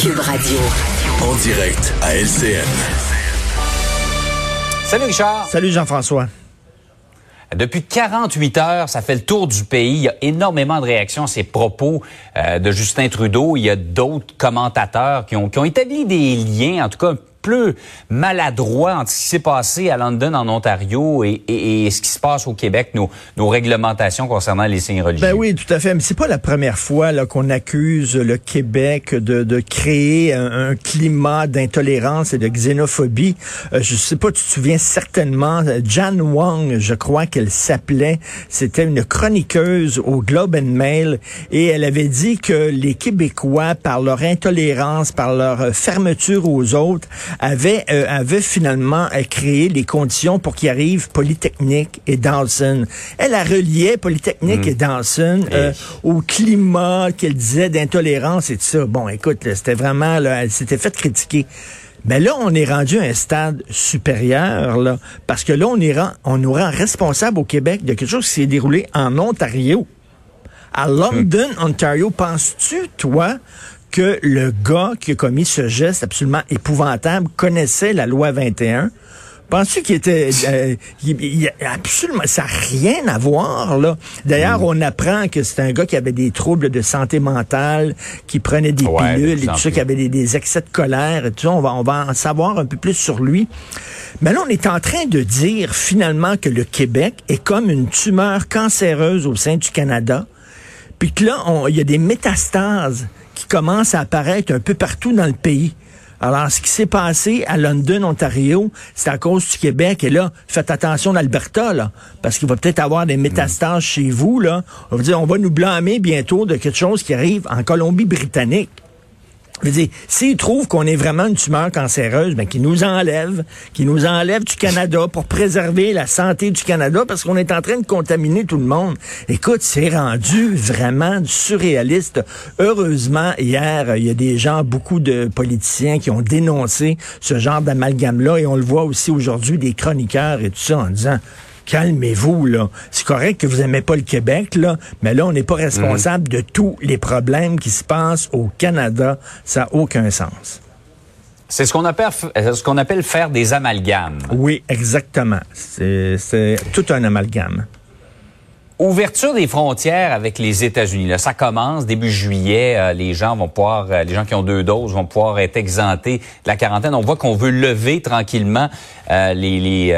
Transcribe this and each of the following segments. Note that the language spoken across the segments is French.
Cube Radio. En direct à LCN. Salut Richard. Salut Jean-François. Depuis 48 heures, ça fait le tour du pays. Il y a énormément de réactions à ces propos euh, de Justin Trudeau. Il y a d'autres commentateurs qui ont, qui ont établi des liens, en tout cas un peu maladroits entre ce qui s'est passé à London, en Ontario, et, ce qui se passe au Québec, nos, réglementations concernant les signes religieux. Ben oui, tout à fait. Mais c'est pas la première fois qu'on accuse le Québec de, de créer un, climat d'intolérance et de xénophobie. Euh, je sais pas, tu te souviens certainement, Jan Wong, je crois qu'elle s'appelait, c'était une chroniqueuse au Globe and Mail, et elle avait dit que les Québécois, par leur intolérance, par leur fermeture aux autres, avaient, euh, avaient finalement euh, créé les conditions pour qu'il arrive Polytechnique et Dawson. Elle a relié Polytechnique et Dawson euh, au climat qu'elle disait d'intolérance et tout ça. Bon, écoute, c'était vraiment, là, elle s'était fait critiquer. Mais là, on est rendu à un stade supérieur, là, parce que là, on, est rend- on nous rend responsable au Québec de quelque chose qui s'est déroulé en Ontario. À London, Ontario, penses-tu, toi, que le gars qui a commis ce geste absolument épouvantable connaissait la loi 21? Penses-tu qu'il était euh, il- il- absolument ça n'a rien à voir là? D'ailleurs, on apprend que c'est un gars qui avait des troubles de santé mentale, qui prenait des Ouais, pilules et tout ça, qui avait des, des excès de colère et tout ça. On va on va en savoir un peu plus sur lui. Mais là, on est en train de dire finalement que le Québec est comme une tumeur cancéreuse au sein du Canada. Puis que là, on- il y a des métastases qui commencent à apparaître un peu partout dans le pays. Alors, ce qui s'est passé à London, Ontario, c'est à cause du Québec. Et là, faites attention d'Alberta, là, parce qu'il va peut-être avoir des métastases chez vous, là. On va dire, on va nous blâmer bientôt de quelque chose qui arrive en Colombie-Britannique. Je veux dire, s'ils trouvent qu'on est vraiment une tumeur cancéreuse, ben, qu'ils nous enlèvent, qu'ils nous enlèvent du Canada pour préserver la santé du Canada parce qu'on est en train de contaminer tout le monde. Écoute, c'est rendu vraiment surréaliste. Heureusement, hier, il y a des gens, beaucoup de politiciens qui ont dénoncé ce genre d'amalgame-là et on le voit aussi aujourd'hui des chroniqueurs et tout ça en disant calmez-vous, là. C'est correct que vous aimez pas le Québec, là, mais là, on n'est pas responsable de tous les problèmes qui se passent au Canada. Ça n'a aucun sens. C'est ce qu'on appelle, euh, ce qu'on appelle faire des amalgames. Oui, exactement. C'est tout un amalgame. Ouverture des frontières avec les États-Unis. Ça commence début juillet. euh, les gens vont pouvoir, euh, les gens qui ont deux doses vont pouvoir être exemptés de la quarantaine. On voit qu'on veut lever tranquillement euh, les,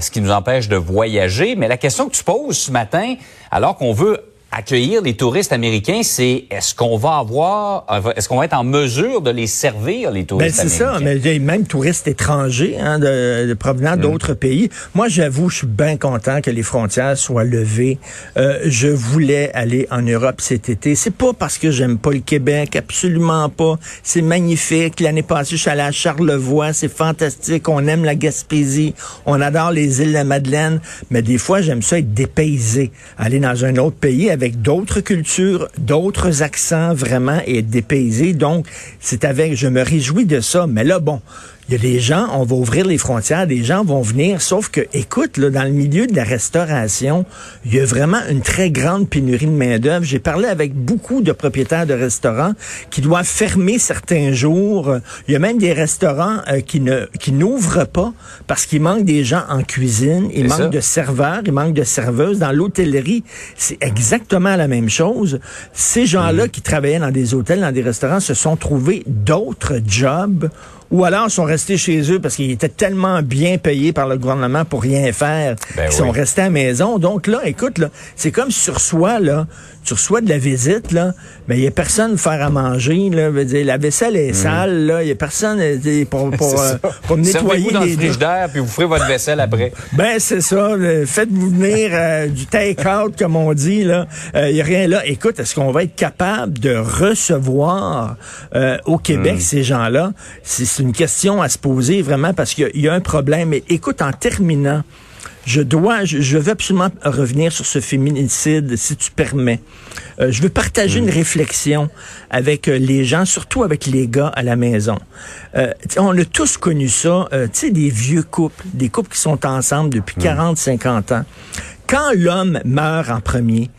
ce qui nous empêche de voyager. Mais la question que tu poses ce matin, alors qu'on veut accueillir les touristes américains, c'est est-ce qu'on va avoir, euh, est-ce qu'on va être en mesure de les servir les Ben, touristes c'est ça, américains? mais il y a même touristes étrangers hein, de, de provenant d'autres pays. Moi, j'avoue, je suis bien content que les frontières soient levées. Euh, je voulais aller en Europe cet été. C'est pas parce que j'aime pas le Québec, absolument pas. C'est magnifique. L'année passée, je suis allé à Charlevoix, c'est fantastique. On aime la Gaspésie, on adore les îles de la Madeleine, mais des fois, j'aime ça être dépaysé, aller dans un autre pays avec d'autres cultures, d'autres accents, vraiment, et être. Donc, c'est avec, je me réjouis de ça. Mais là, bon, il y a des gens, on va ouvrir les frontières, des gens vont venir, sauf que, écoute, là, dans le milieu de la restauration, il y a vraiment une très grande pénurie de main-d'œuvre. J'ai parlé avec beaucoup de propriétaires de restaurants qui doivent fermer certains jours. Il y a même des restaurants euh, qui ne qui n'ouvrent pas parce qu'il manque des gens en cuisine, il manque ça. de serveurs, il manque de serveuses. Dans l'hôtellerie, c'est exactement la même chose. Ces gens-là qui travaillaient dans des hôtels, dans des restaurants, se sont trouvés d'autres jobs ou alors sont restés chez eux parce qu'ils étaient tellement bien payés par le gouvernement pour rien faire, Ben qu'ils sont restés à la maison. Donc là, écoute, là, c'est comme sur soi, là, tu reçois de la visite, là, mais il y a personne faire à manger, là, veut dire, la vaisselle est sale, là, il y a personne euh, pour, pour, euh, pour nettoyer Servez-vous dans le les frigidaire, puis vous ferez votre vaisselle après. ben, c'est ça. euh, Faites-vous venir euh, du take-out, comme on dit. là. Il n'y a rien là. Écoute, est-ce qu'on va être capable de recevoir euh, au Québec ces gens-là? C'est c'est une question à se poser vraiment parce qu'il y a- il y, a un problème. Mais écoute, en terminant, je dois, je, je veux absolument revenir sur ce féminicide, si tu permets. Euh, je veux partager une réflexion avec euh, les gens, surtout avec les gars à la maison. Euh, on a tous connu ça, tu sais, des vieux couples, des couples qui sont ensemble depuis 40, 50 ans. Quand l'homme meurt en premier,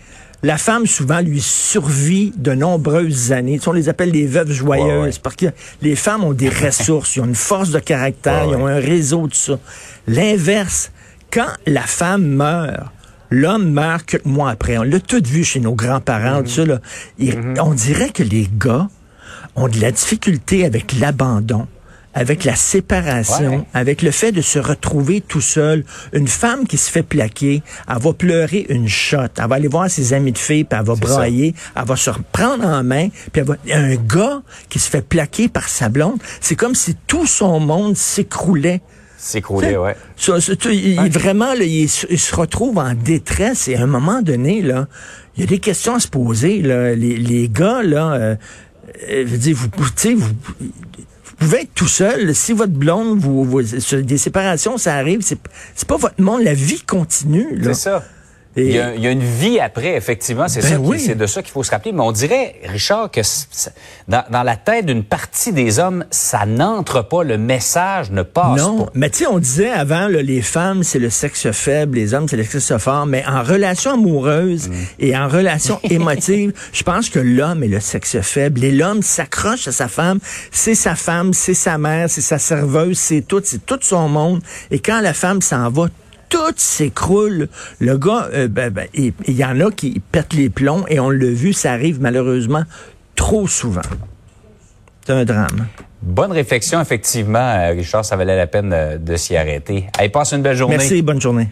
la femme souvent lui survit de nombreuses années. Tu sais, on les appelle les veuves joyeuses Ouais, ouais. parce que les femmes ont des ressources, ils ont une force de caractère, Ouais, ils ont un réseau de ça. L'inverse, quand la femme meurt, l'homme meurt quelques mois après. On l'a tout vu chez nos grands-parents, tout ça, là. Et On dirait que les gars ont de la difficulté avec l'abandon avec la séparation, Ouais. avec le fait de se retrouver tout seul. Une femme qui se fait plaquer, elle va pleurer une shot. Elle va aller voir ses amis de filles, puis elle va brailler. Elle va se reprendre en main. Puis elle va... Un gars qui se fait plaquer par sa blonde, c'est comme si tout son monde s'écroulait. S'écrouler, ouais. Ça, ça, tu- il- vraiment, là, il, se- il se retrouve en détresse et à un moment donné, là, il y a des questions à se poser. Là. Les, les gars, là, euh, euh, je veux dire, vous, tu sais, vous, vous pouvez être tout seul. Si votre blonde, vous, vous- des séparations, ça arrive, c'est pas votre monde. La vie continue. C'est ça. Et- Il y, a, il y a une vie après, effectivement. C'est Ben oui. de ça qu'il faut se rappeler. Mais on dirait, Richard, que dans, dans la tête d'une partie des hommes, ça n'entre pas, le message ne passe Non, pas. mais tu sais, on disait avant, là, les femmes, c'est le sexe faible, les hommes, c'est le sexe fort, mais en relation amoureuse Mm. et en relation émotive, je pense que l'homme est le sexe faible. Et l'homme s'accroche à sa femme, c'est sa femme, c'est sa mère, c'est sa serveuse, c'est tout, c'est tout son monde. Et quand la femme s'en va, tout s'écroule. Le gars, euh, ben, ben, il il y en a qui pètent les plombs et on l'a vu, ça arrive malheureusement trop souvent. C'est un drame. Bonne réflexion, effectivement, euh, Richard, ça valait la peine euh, de s'y arrêter. Allez, passe une belle journée. Merci, bonne journée.